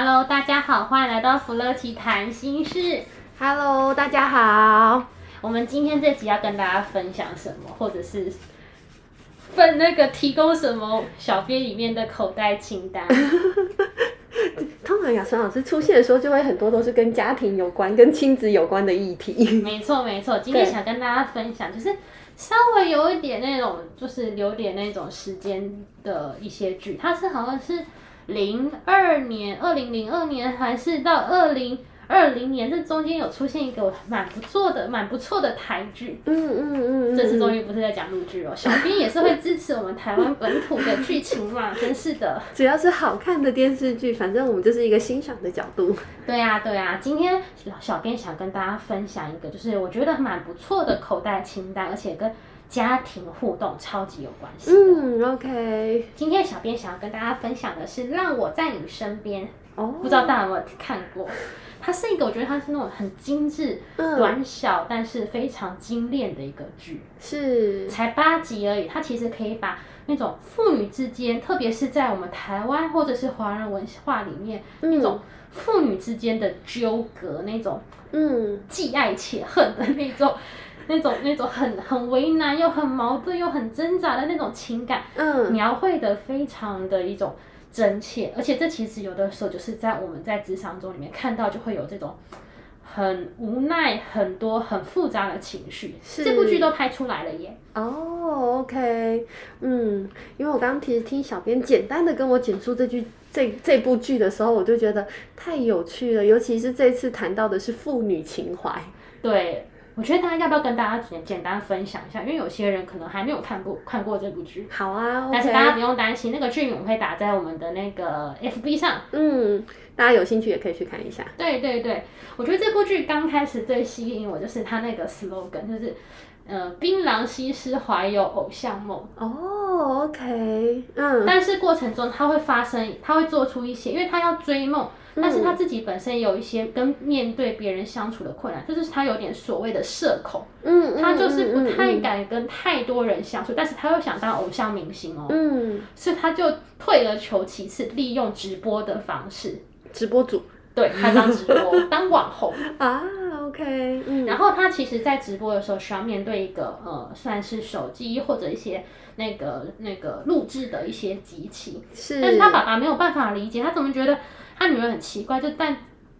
Hello，大家好，欢迎来到福乐奇谈心事。Hello，大家好。我们今天这集要跟大家分享什么，或者是分那个提供什么小编里面的口袋清单？通常雅绥老师出现的时候，就会很多都是跟家庭有关、跟亲子有关的议题。没错，没错。今天想跟大家分享，就是稍微有一点那种，就是留点那种时间的一些剧，它是好像是。零二年，二零零二年还是到二零二零年，这中间有出现一个蛮不错的、蛮不错的台剧。嗯嗯嗯，嗯这次终于不是在讲陆剧哦，小编也是会支持我们台湾本土的剧情嘛，真是的。只要是好看的电视剧，反正我们就是一个欣赏的角度。对呀、啊、对呀、啊，今天小编想跟大家分享一个，就是我觉得蛮不错的口袋清单，而且跟。家庭互动超级有关系。嗯，OK。今天小编想要跟大家分享的是《让我在你身边》。哦。不知道大家有没有看过？它是一个，我觉得它是那种很精致、嗯、短小，但是非常精炼的一个剧。是。才八集而已，它其实可以把那种父女之间，特别是在我们台湾或者是华人文化里面，嗯、那种父女之间的纠葛，那种嗯，既爱且恨的那种。那种那种很很为难又很矛盾又很挣扎的那种情感，嗯，描绘的非常的一种真切，而且这其实有的时候就是在我们在职场中里面看到就会有这种很无奈、很多很复杂的情绪，是这部剧都拍出来了耶。哦，OK，嗯，因为我刚刚其实听小编简单的跟我简述这句这这部剧的时候，我就觉得太有趣了，尤其是这次谈到的是父女情怀，对。我觉得大家要不要跟大家简简单分享一下？因为有些人可能还没有看过看过这部剧。好啊，okay、但是大家不用担心，那个剧名我们会打在我们的那个 FB 上。嗯，大家有兴趣也可以去看一下。对对对，我觉得这部剧刚开始最吸引我就是它那个 slogan，就是呃，槟榔西施怀有偶像梦。哦，OK，嗯。但是过程中他会发生，他会做出一些，因为他要追梦。但是他自己本身有一些跟面对别人相处的困难，就是他有点所谓的社恐，嗯，他就是不太敢跟太多人相处，但是他又想当偶像明星哦，嗯，所以他就退而求其次，利用直播的方式，直播主，对，他当直播，当网红啊，OK，嗯，然后他其实，在直播的时候需要面对一个呃，算是手机或者一些那个那个录制的一些机器，是，但是他爸爸没有办法理解，他怎么觉得？他女儿很奇怪，就但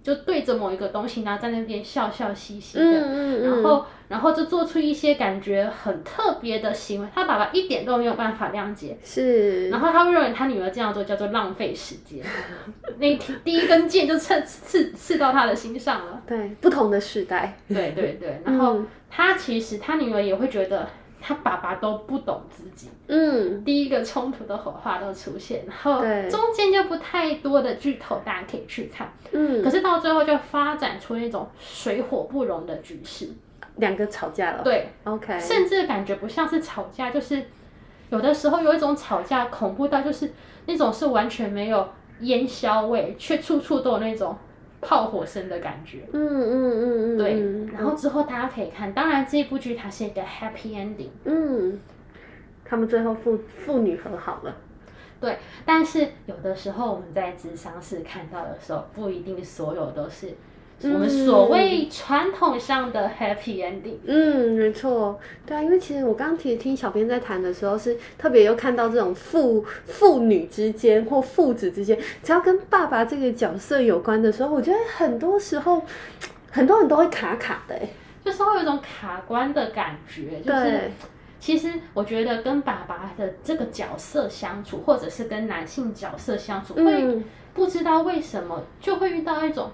就对着某一个东西，然后在那边笑笑嘻嘻的，嗯嗯嗯、然后然后就做出一些感觉很特别的行为。他爸爸一点都没有办法谅解，是。然后他会认为他女儿这样做叫做浪费时间，那第一根箭就刺刺刺到他的心上了。对，不同的时代。对对对，然后他其实他女儿也会觉得。他爸爸都不懂自己，嗯，第一个冲突的火花都出现，然后中间就不太多的剧透，大家可以去看，嗯，可是到最后就发展出那种水火不容的局势，两个吵架了，对，OK，甚至感觉不像是吵架，就是有的时候有一种吵架恐怖到就是那种是完全没有烟硝味，却处处都有那种。炮火声的感觉，嗯嗯嗯嗯，对，然后之后大家可以看，当然这部剧它是一个 happy ending，嗯，他们最后父父女和好了，对，但是有的时候我们在智商室看到的时候，不一定所有都是。我们所谓传统上的 happy ending。嗯，没错，对啊，因为其实我刚刚其实听小编在谈的时候，是特别又看到这种父父女之间或父子之间，只要跟爸爸这个角色有关的时候，我觉得很多时候很多人都会卡卡的，哎，就是会有一种卡关的感觉。就是对其实我觉得跟爸爸的这个角色相处，或者是跟男性角色相处，会不知道为什么就会遇到一种。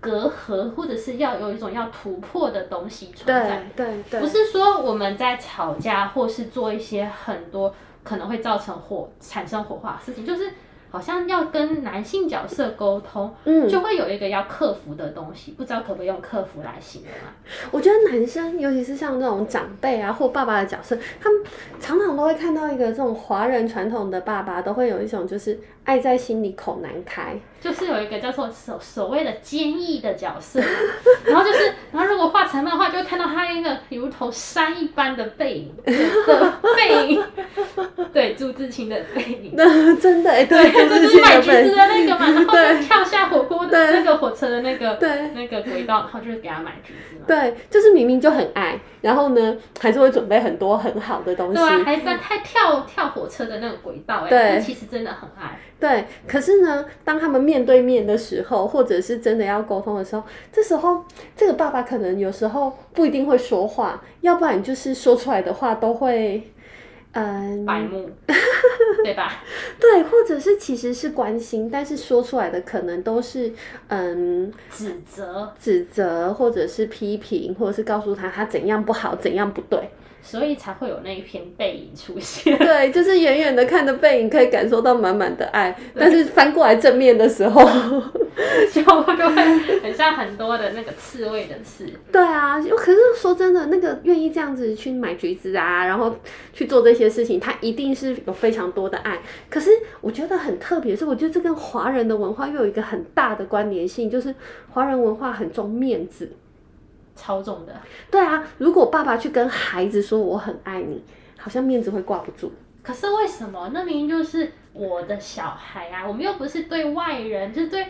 隔阂，或者是要有一种要突破的东西存在，对对对，不是说我们在吵架，或是做一些很多可能会造成火产生火花的事情，就是好像要跟男性角色沟通，嗯，就会有一个要克服的东西，不知道可不可以用克服来形容啊？我觉得男生，尤其是像这种长辈啊或爸爸的角色，他们常常都会看到一个这种华人传统的爸爸，都会有一种就是爱在心里口难开，就是有一个叫做所所谓的坚毅的角色，然后就是，然后如果画成漫画，就会看到他一个如同山一般的背影的背影，对，朱自清的背影，那 真的哎，对。就是买橘子的那个嘛，然后就跳下火锅的那个火车的那个对那个轨道，然后就是给他买橘子嘛。对，就是明明就很爱，然后呢，还是会准备很多很好的东西。对啊，还在太跳跳火车的那个轨道，哎，对，其实真的很爱。对，可是呢，当他们面对面的时候，或者是真的要沟通的时候，这时候这个爸爸可能有时候不一定会说话，要不然就是说出来的话都会。嗯，白目，对吧？对，或者是其实是关心，但是说出来的可能都是嗯指责、指责，或者是批评，或者是告诉他他怎样不好，怎样不对。所以才会有那一篇背影出现。对，就是远远的看着背影，可以感受到满满的爱。但是翻过来正面的时候，就就会很像很多的那个刺猬的刺。对啊，可是说真的，那个愿意这样子去买橘子啊，然后去做这些事情，他一定是有非常多的爱。可是我觉得很特别，是我觉得这跟华人的文化又有一个很大的关联性，就是华人文化很重面子。超重的，对啊，如果爸爸去跟孩子说我很爱你，好像面子会挂不住。可是为什么？那明明就是我的小孩啊，我们又不是对外人，就是对。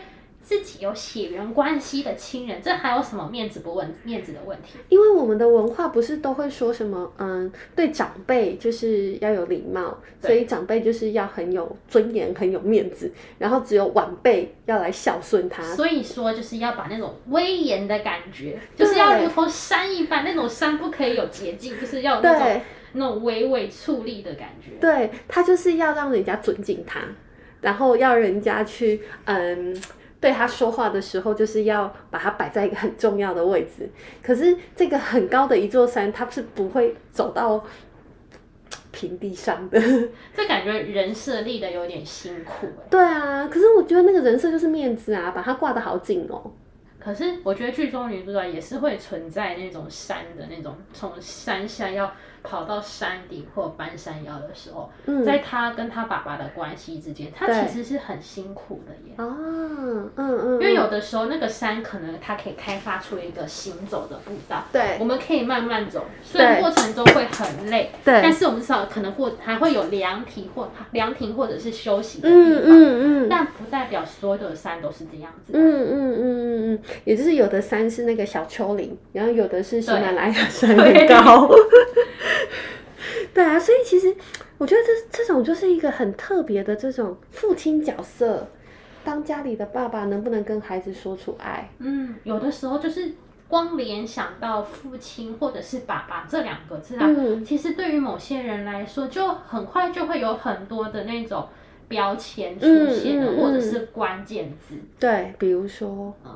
自己有血缘关系的亲人，这还有什么面子不问面子的问题？因为我们的文化不是都会说什么，嗯，对长辈就是要有礼貌，所以长辈就是要很有尊严、很有面子，然后只有晚辈要来孝顺他。所以说，就是要把那种威严的感觉，就是要如同山一般，那种山不可以有捷径，就是要有那种那种巍巍矗立的感觉。对，他就是要让人家尊敬他，然后要人家去，嗯。对他说话的时候，就是要把它摆在一个很重要的位置。可是这个很高的一座山，它是不会走到 平地上的。这感觉人设立的有点辛苦哎。对啊，可是我觉得那个人设就是面子啊，把它挂的好紧哦。可是我觉得剧中女主角也是会存在那种山的那种，从山下要。跑到山顶或搬山腰的时候，嗯、在他跟他爸爸的关系之间，他其实是很辛苦的耶。哦，嗯嗯，因为有的时候那个山可能它可以开发出一个行走的步道，对，我们可以慢慢走，虽然过程中会很累，对，但是我们至少可能或还会有凉亭或凉亭或者是休息的地方，嗯嗯，嗯，但不代表所有的山都是这样子的，嗯嗯嗯嗯嗯，也就是有的山是那个小丘陵，然后有的是喜马拉雅山很高。对啊，所以其实我觉得这这种就是一个很特别的这种父亲角色，当家里的爸爸能不能跟孩子说出爱？嗯，有的时候就是光联想到父亲或者是爸爸这两个字啊，嗯，其实对于某些人来说，就很快就会有很多的那种标签出现了，嗯嗯嗯，或者是关键字。对，比如说，呃，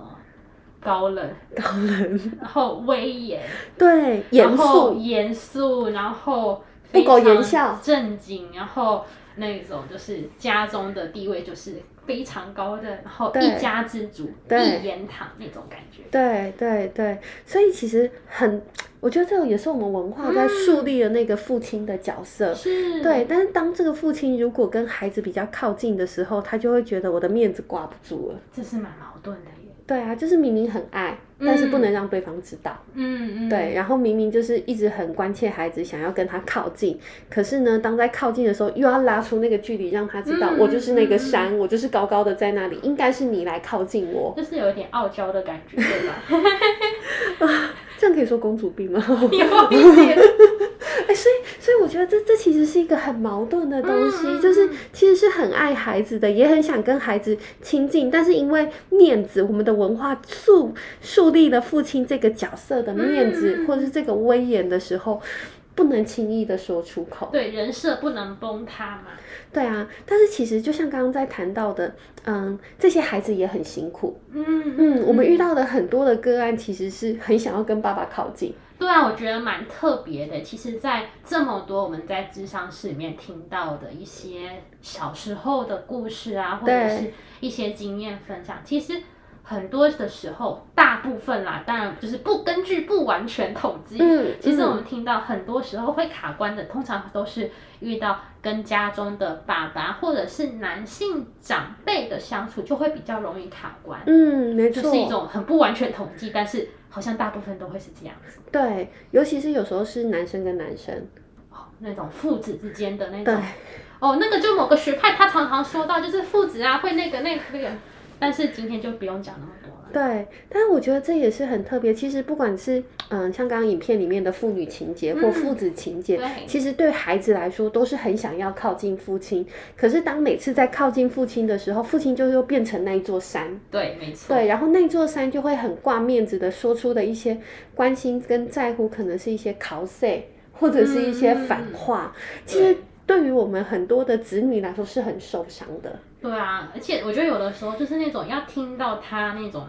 高冷，高冷，然后威严，对，严肃，严肃，然后。不苟言笑，正经，然后那种就是家中的地位就是非常高的，然后一家之主，一言堂那种感觉。对对对，所以其实很，我觉得这个也是我们文化在树立的那个父亲的角色。嗯、是。对，但是当这个父亲如果跟孩子比较靠近的时候，他就会觉得我的面子挂不住了。这是蛮矛盾的。对啊，就是明明很爱，但是不能让对方知道。嗯嗯。对，然后明明就是一直很关切孩子，想要跟他靠近，可是呢，当在靠近的时候，又要拉出那个距离，让他知道我就是那个山，我就是高高的在那里，应该是你来靠近我。就是有一点傲娇的感觉，对吧？啊，这样可以说公主病吗？有一点。哎，所以，所以我觉得这这其实是一个很矛盾的东西，嗯、就是其实是很爱孩子的，也很想跟孩子亲近，但是因为面子，我们的文化树树立了父亲这个角色的面子，嗯、或者是这个威严的时候，不能轻易的说出口。对，人设不能崩塌嘛。对啊，但是其实就像刚刚在谈到的，嗯，这些孩子也很辛苦。嗯嗯，嗯，我们遇到的很多的个案，其实是很想要跟爸爸靠近。对啊，我觉得蛮特别的。其实，在这么多我们在智商室里面听到的一些小时候的故事啊，或者是一些经验分享，其实。很多的时候，大部分啦，当然就是不根据不完全统计。嗯，其实我们听到很多时候会卡关的，通常都是遇到跟家中的爸爸或者是男性长辈的相处，就会比较容易卡关。嗯，没错，就是一种很不完全统计，但是好像大部分都会是这样子。对，尤其是有时候是男生跟男生，哦，那种父子之间的那种。对。哦，那个就某个学派他常常说到，就是父子啊会那个那个那个。但是今天就不用讲那么多了。对，但是我觉得这也是很特别。其实不管是嗯，像刚刚影片里面的父女情节或父子情节，嗯，其实对孩子来说都是很想要靠近父亲。可是当每次在靠近父亲的时候，父亲就又变成那一座山。对，没错。对，然后那座山就会很挂面子的说出的一些关心跟在乎，可能是一些考碎或者是一些反话。嗯，其实对于我们很多的子女来说是很受伤的。对啊，而且我觉得有的时候就是那种要听到他那种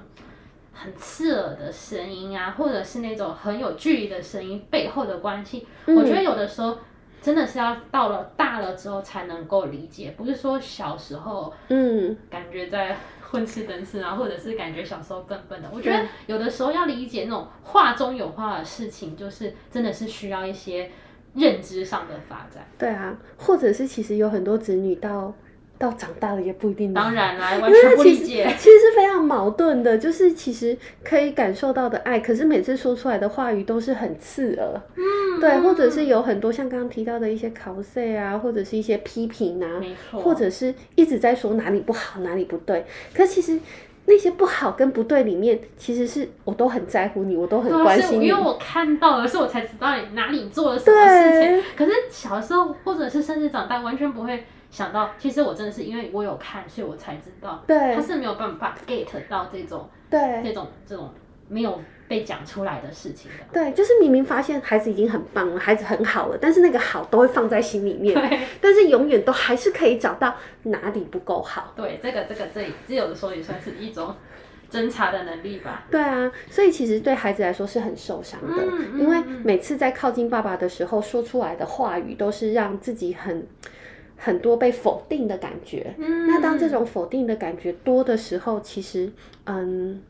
很刺耳的声音啊，或者是那种很有距离的声音背后的关系，嗯，我觉得有的时候真的是要到了大了之后才能够理解，不是说小时候嗯感觉在混吃等死啊，或者是感觉小时候笨笨的。我觉得有的时候要理解那种话中有话的事情，就是真的是需要一些认知上的发展。对啊，或者是其实有很多子女到。到长大了也不一定。当然啦，完全不理解。其实是非常矛盾的，就是其实可以感受到的爱，可是每次说出来的话语都是很刺耳。嗯，对，或者是有很多像刚刚提到的一些考试啊，或者是一些批评啊，没错，或者是一直在说哪里不好，哪里不对。可其实那些不好跟不对里面，其实是我都很在乎你，我都很关心你。因为我看到了，所以我才知道你哪里做了什么事情。可是小时候或者是甚至长大，完全不会。想到，其实我真的是因为我有看，所以我才知道，对，他是没有办法 get 到这种，对，这种这种没有被讲出来的事情的。对，就是明明发现孩子已经很棒了，孩子很好了，但是那个好都会放在心里面，对，但是永远都还是可以找到哪里不够好。对，这个这个这这有的时候也算是一种侦查的能力吧。对啊，所以其实对孩子来说是很受伤的，嗯，因为每次在靠近爸爸的时候，说出来的话语都是让自己很。很多被否定的感觉，嗯，那当这种否定的感觉多的时候，其实，嗯，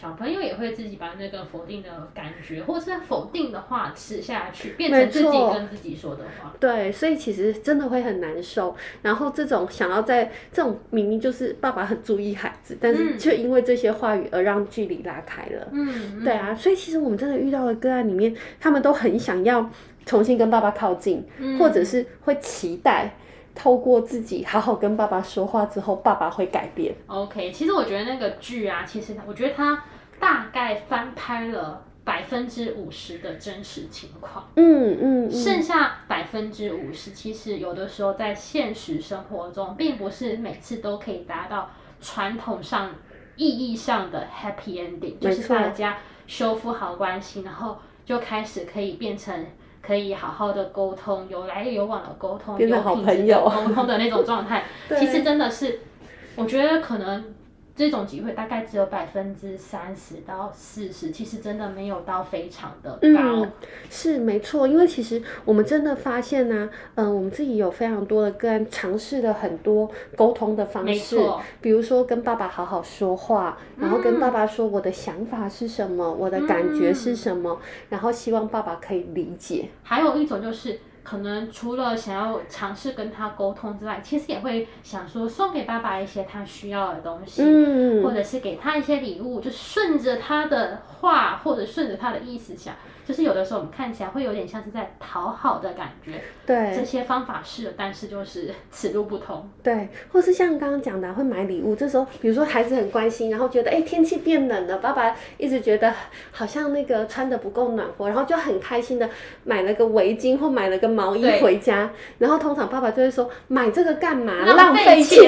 小朋友也会自己把那个否定的感觉或者是否定的话吃下去，变成自己跟自己说的话。对，所以其实真的会很难受。然后这种想要在这种明明就是爸爸很注意孩子，但是却因为这些话语而让距离拉开了。嗯，对啊，所以其实我们真的遇到的个案里面，他们都很想要重新跟爸爸靠近，嗯，或者是会期待。透过自己好好跟爸爸说话之后，爸爸会改变。OK，其实我觉得那个剧啊，其实我觉得它大概翻拍了百分之五十的真实情况。嗯嗯，剩下百分之五十，其实有的时候在现实生活中，并不是每次都可以达到传统上意义上的 happy ending，就是大家修复好关系，然后就开始可以变成。可以好好的沟通，有来有往的沟通，有品质的沟通的那种状态，其实真的是，我觉得可能。这种机会大概只有百分之三十到四十，其实真的没有到非常的高。嗯，是没错，因为其实我们真的发现呢、啊，嗯、呃，我们自己有非常多的个案尝试了很多沟通的方式，比如说跟爸爸好好说话，然后跟爸爸说我的想法是什么，嗯、我的感觉是什么，然后希望爸爸可以理解。还有一种就是。可能除了想要尝试跟他沟通之外，其实也会想说送给爸爸一些他需要的东西，嗯，或者是给他一些礼物，就顺着他的话或者顺着他的意思想。就是有的时候我们看起来会有点像是在讨好的感觉，对，这些方法是，但是就是此路不通，对，或是像刚刚讲的会买礼物，这时候比如说孩子很关心，然后觉得哎、欸、天气变冷了，爸爸一直觉得好像那个穿的不够暖和，然后就很开心的买了个围巾或买了个毛衣回家，然后通常爸爸就会说买这个干嘛？浪费钱，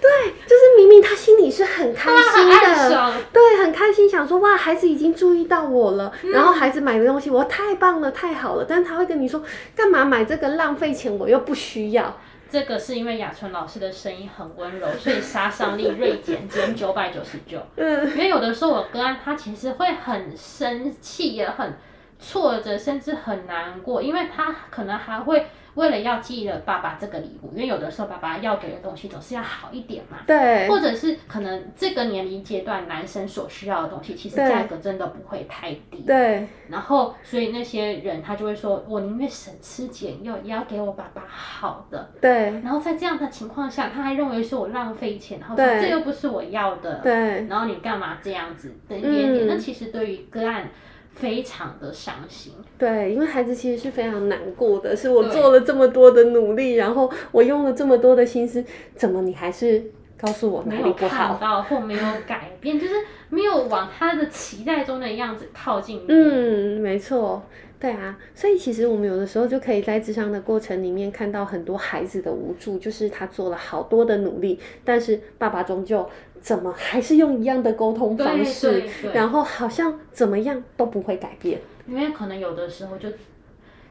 对，就是明明他心里是很开心的，对，对，很开心，想说哇，孩子已经注意到我了，嗯、然后孩子买的东西我太棒了，太好了，但是他会跟你说，干嘛买这个浪费钱，我又不需要。这个是因为雅纯老师的声音很温柔，所以杀伤力锐减，减九百九十九。嗯，因为有的时候我哥案他其实会很生气，也很挫折，甚至很难过，因为他可能还会。为了要寄了爸爸这个礼物，因为有的时候爸爸要给的东西总是要好一点嘛。对。或者是可能这个年龄阶段男生所需要的东西，其实价格真的不会太低。对。然后，所以那些人他就会说：“我宁愿省吃俭用，也要给我爸爸好的。”对。然后在这样的情况下，他还认为是我浪费钱，然后说这又不是我要的。对。然后你干嘛这样子？等一点点。那其实对于个案。非常的伤心，对，因为孩子其实是非常难过的，是我做了这么多的努力，然后我用了这么多的心思，怎么你还是告诉我哪里不好？没有看到或没有改变，就是没有往他的期待中的样子靠近。嗯，没错。对啊，所以其实我们有的时候就可以在智商的过程里面看到很多孩子的无助，就是他做了好多的努力，但是爸爸终究怎么还是用一样的沟通方式，然后好像怎么样都不会改变。因为可能有的时候就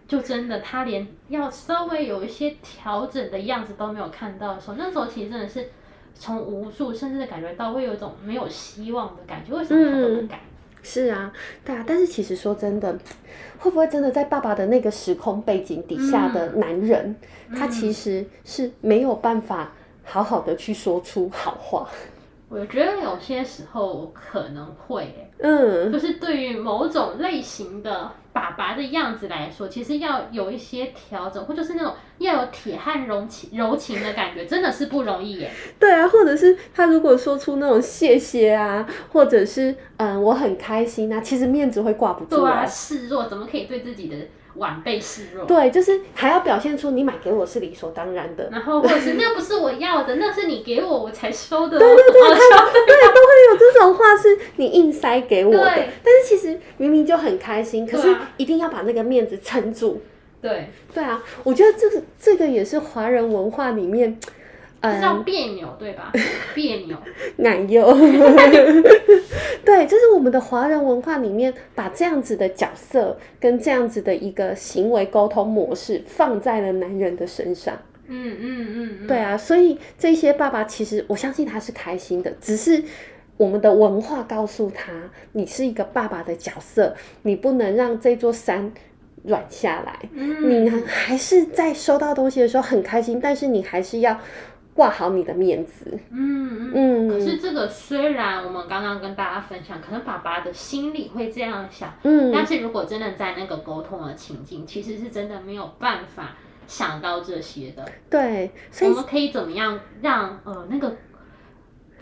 就真的他连要稍微有一些调整的样子都没有看到的时候，那时候其实真的是从无助，甚至感觉到会有一种没有希望的感觉。为什么他都不改？嗯是啊，对啊，但是其实说真的，会不会真的在爸爸的那个时空背景底下的男人，嗯、他其实是没有办法好好的去说出好话？我觉得有些时候可能会，嗯，就是对于某种类型的爸爸的样子来说，其实要有一些调整，或者是那种要有铁汉柔情柔情的感觉，真的是不容易耶。对啊，或者是他如果说出那种谢谢啊，或者是嗯我很开心啊，其实面子会挂不住。对啊，示弱怎么可以对自己的？晚辈示弱，对，就是还要表现出你买给我是理所当然的，然后或者是那不是我要的，那是你给我我才收的，对对对，对，都会有这种话是你硬塞给我的，对。但是其实明明就很开心，可是一定要把那个面子撑住，对，对啊，我觉得这个这个也是华人文化里面。这叫别扭，对吧？别扭，奶油。对，就是我们的华人文化里面，把这样子的角色跟这样子的一个行为沟通模式放在了男人的身上。嗯嗯嗯嗯。对啊，所以这些爸爸其实我相信他是开心的，只是我们的文化告诉他，你是一个爸爸的角色，你不能让这座山软下来。嗯。你还是在收到东西的时候很开心，但是你还是要。挂好你的面子，嗯嗯，可是这个虽然我们刚刚跟大家分享，可能爸爸的心里会这样想，嗯，但是如果真的在那个沟通的情境，其实是真的没有办法想到这些的。对，所以我们可以怎么样让呃那个。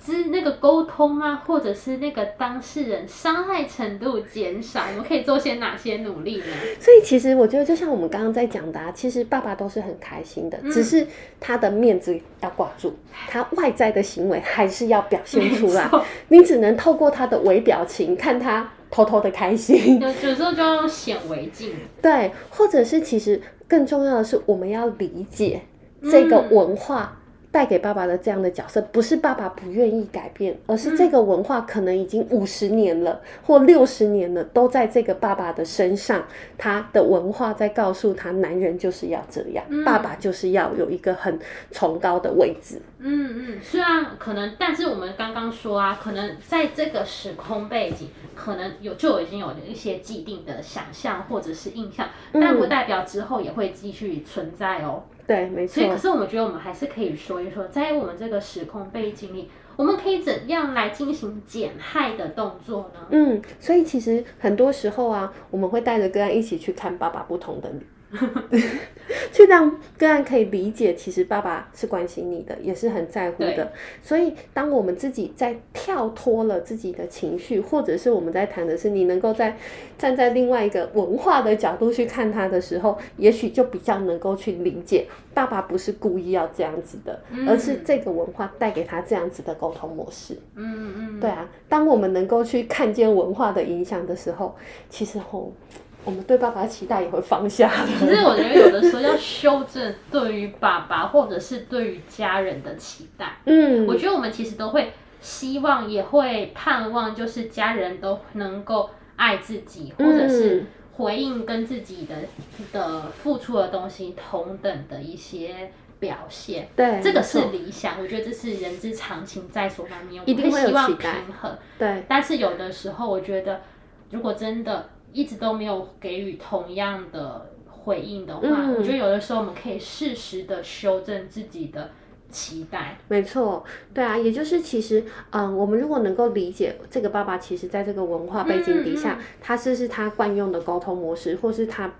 之那个沟通啊，或者是那个当事人伤害程度减少，我们可以做些哪些努力呢？所以其实我觉得，就像我们刚刚在讲的啊，其实爸爸都是很开心的，嗯、只是他的面子要挂住，他外在的行为还是要表现出来。你只能透过他的微表情看他偷偷的开心。有有时候就要用显微镜。对，或者是其实更重要的是，我们要理解这个文化。嗯带给爸爸的这样的角色，不是爸爸不愿意改变，而是这个文化可能已经五十年了，嗯、或六十年了，都在这个爸爸的身上。他的文化在告诉他，男人就是要这样，嗯、爸爸就是要有一个很崇高的位置。嗯嗯，虽然可能，但是我们刚刚说啊，可能在这个时空背景，可能有就已经有一些既定的想象或者是印象，但不代表之后也会继续存在哦。对，没错。所以，可是我们觉得我们还是可以说一说，在我们这个时空背景里，我们可以怎样来进行减害的动作呢？嗯，所以其实很多时候啊，我们会带着个案一起去看爸爸不同的你。去让个案可以理解，其实爸爸是关心你的，也是很在乎的。所以，当我们自己在跳脱了自己的情绪，或者是我们在谈的是你能够在站在另外一个文化的角度去看他的时候，也许就比较能够去理解，爸爸不是故意要这样子的，嗯、而是这个文化带给他这样子的沟通模式。嗯嗯，对啊。当我们能够去看见文化的影响的时候，其实吼。我们对爸爸的期待也会放下。其实我觉得有的时候要修正对于爸爸或者是对于家人的期待。嗯，我觉得我们其实都会希望也会盼望，就是家人都能够爱自己，或者是回应跟自己的的付出的东西同等的一些表现。对，这个是理想，我觉得这是人之常情，在所难免。一定会有希望平衡。对，但是有的时候，我觉得如果真的一直都没有给予同样的回应的话，嗯、我觉得有的时候我们可以适时的修正自己的。期待，没错，对啊，也就是其实，嗯，我们如果能够理解这个爸爸，其实在这个文化背景底下，嗯嗯、他是是他惯用的沟通模式，或是他。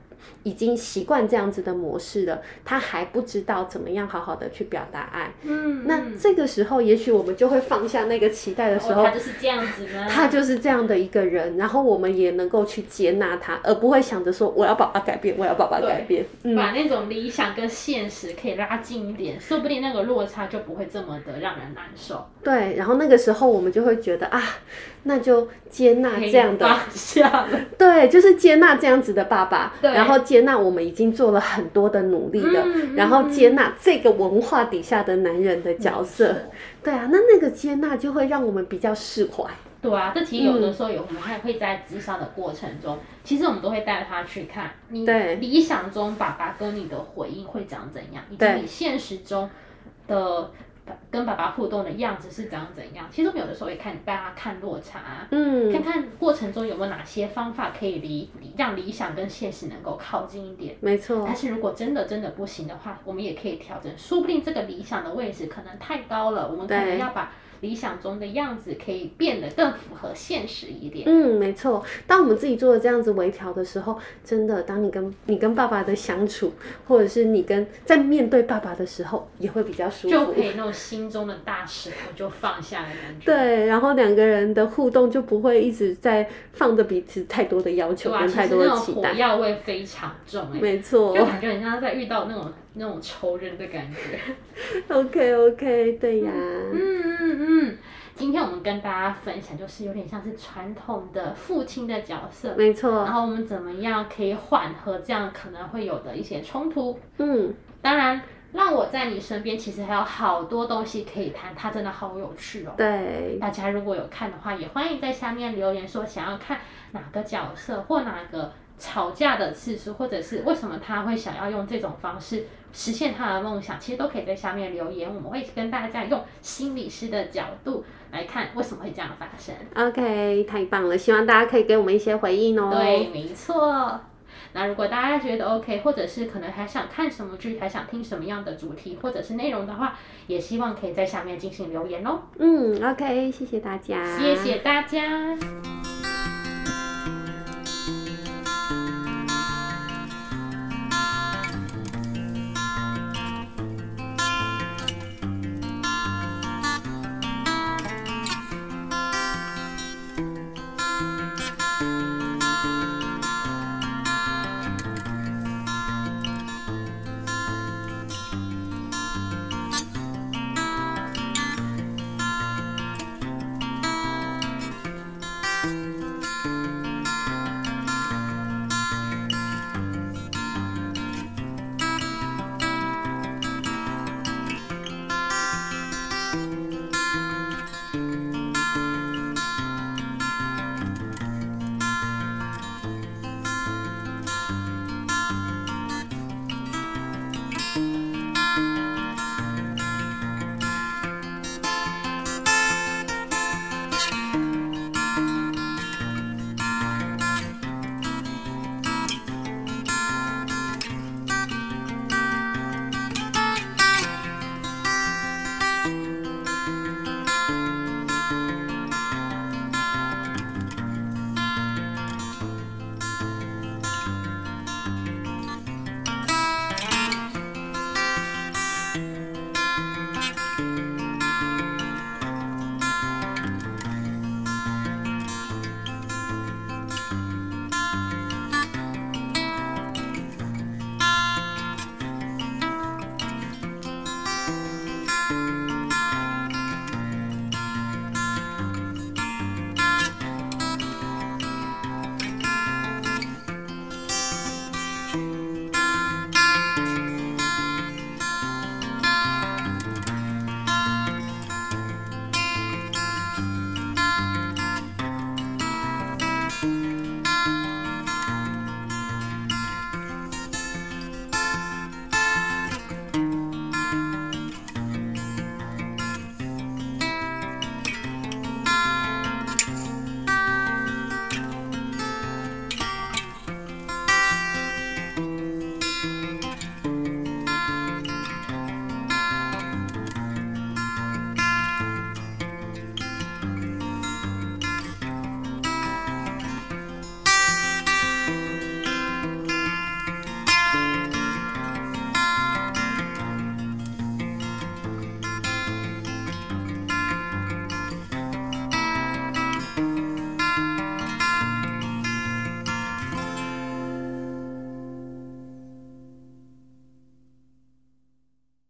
已经习惯这样子的模式了，他还不知道怎么样好好的去表达爱。嗯，那这个时候，也许我们就会放下那个期待的时候，哦、他就是这样子呢，他就是这样的一个人，然后我们也能够去接纳他，而不会想着说我要爸爸改变，我要爸爸改变，嗯、把那种理想跟现实可以拉近一点，说不定那个落差就不会这么的让人难受。对，然后那个时候我们就会觉得啊。那就接纳这样的，下对，就是接纳这样子的爸爸，对然后接纳我们已经做了很多的努力了，嗯、然后接纳这个文化底下的男人的角色，嗯、对啊，那那个接纳就会让我们比较释怀。对啊，这其实有的时候有，我们还会在自杀的过程中，嗯、其实我们都会带他去看，你理想中爸爸跟你的回应会长怎样，以及你现实中的。跟爸爸互动的样子是怎样怎样？其实我们有的时候也看大家看落差，嗯，看看过程中有没有哪些方法可以离让理想跟现实能够靠近一点。没错。但是如果真的真的不行的话，我们也可以调整，说不定这个理想的位置可能太高了，我们可能要把。理想中的样子可以变得更符合现实一点。嗯，没错。当我们自己做了这样子微调的时候，真的，当你跟你跟爸爸的相处，或者是你跟在面对爸爸的时候，也会比较舒服。就可以那种心中的大石头就放下的感觉。对，然后两个人的互动就不会一直在放着彼此太多的要求跟太多的期待。火药味非常重，没错，就感觉很像在遇到那种。那种仇人的感觉，OK OK，对呀，嗯嗯嗯，今天我们跟大家分享，就是有点像是传统的父亲的角色，没错。然后我们怎么样可以缓和这样可能会有的一些冲突？嗯，当然，让我在你身边，其实还有好多东西可以谈，它真的好有趣哦。对，大家如果有看的话，也欢迎在下面留言说想要看哪个角色或哪个。吵架的次数，或者是为什么他会想要用这种方式实现他的梦想，其实都可以在下面留言，我们会跟大家用心理师的角度来看为什么会这样发生。OK，太棒了，希望大家可以给我们一些回应哦。对，没错。那如果大家觉得 OK，或者是可能还想看什么剧，还想听什么样的主题或者是内容的话，也希望可以在下面进行留言哦。嗯，OK，谢谢大家，谢谢大家。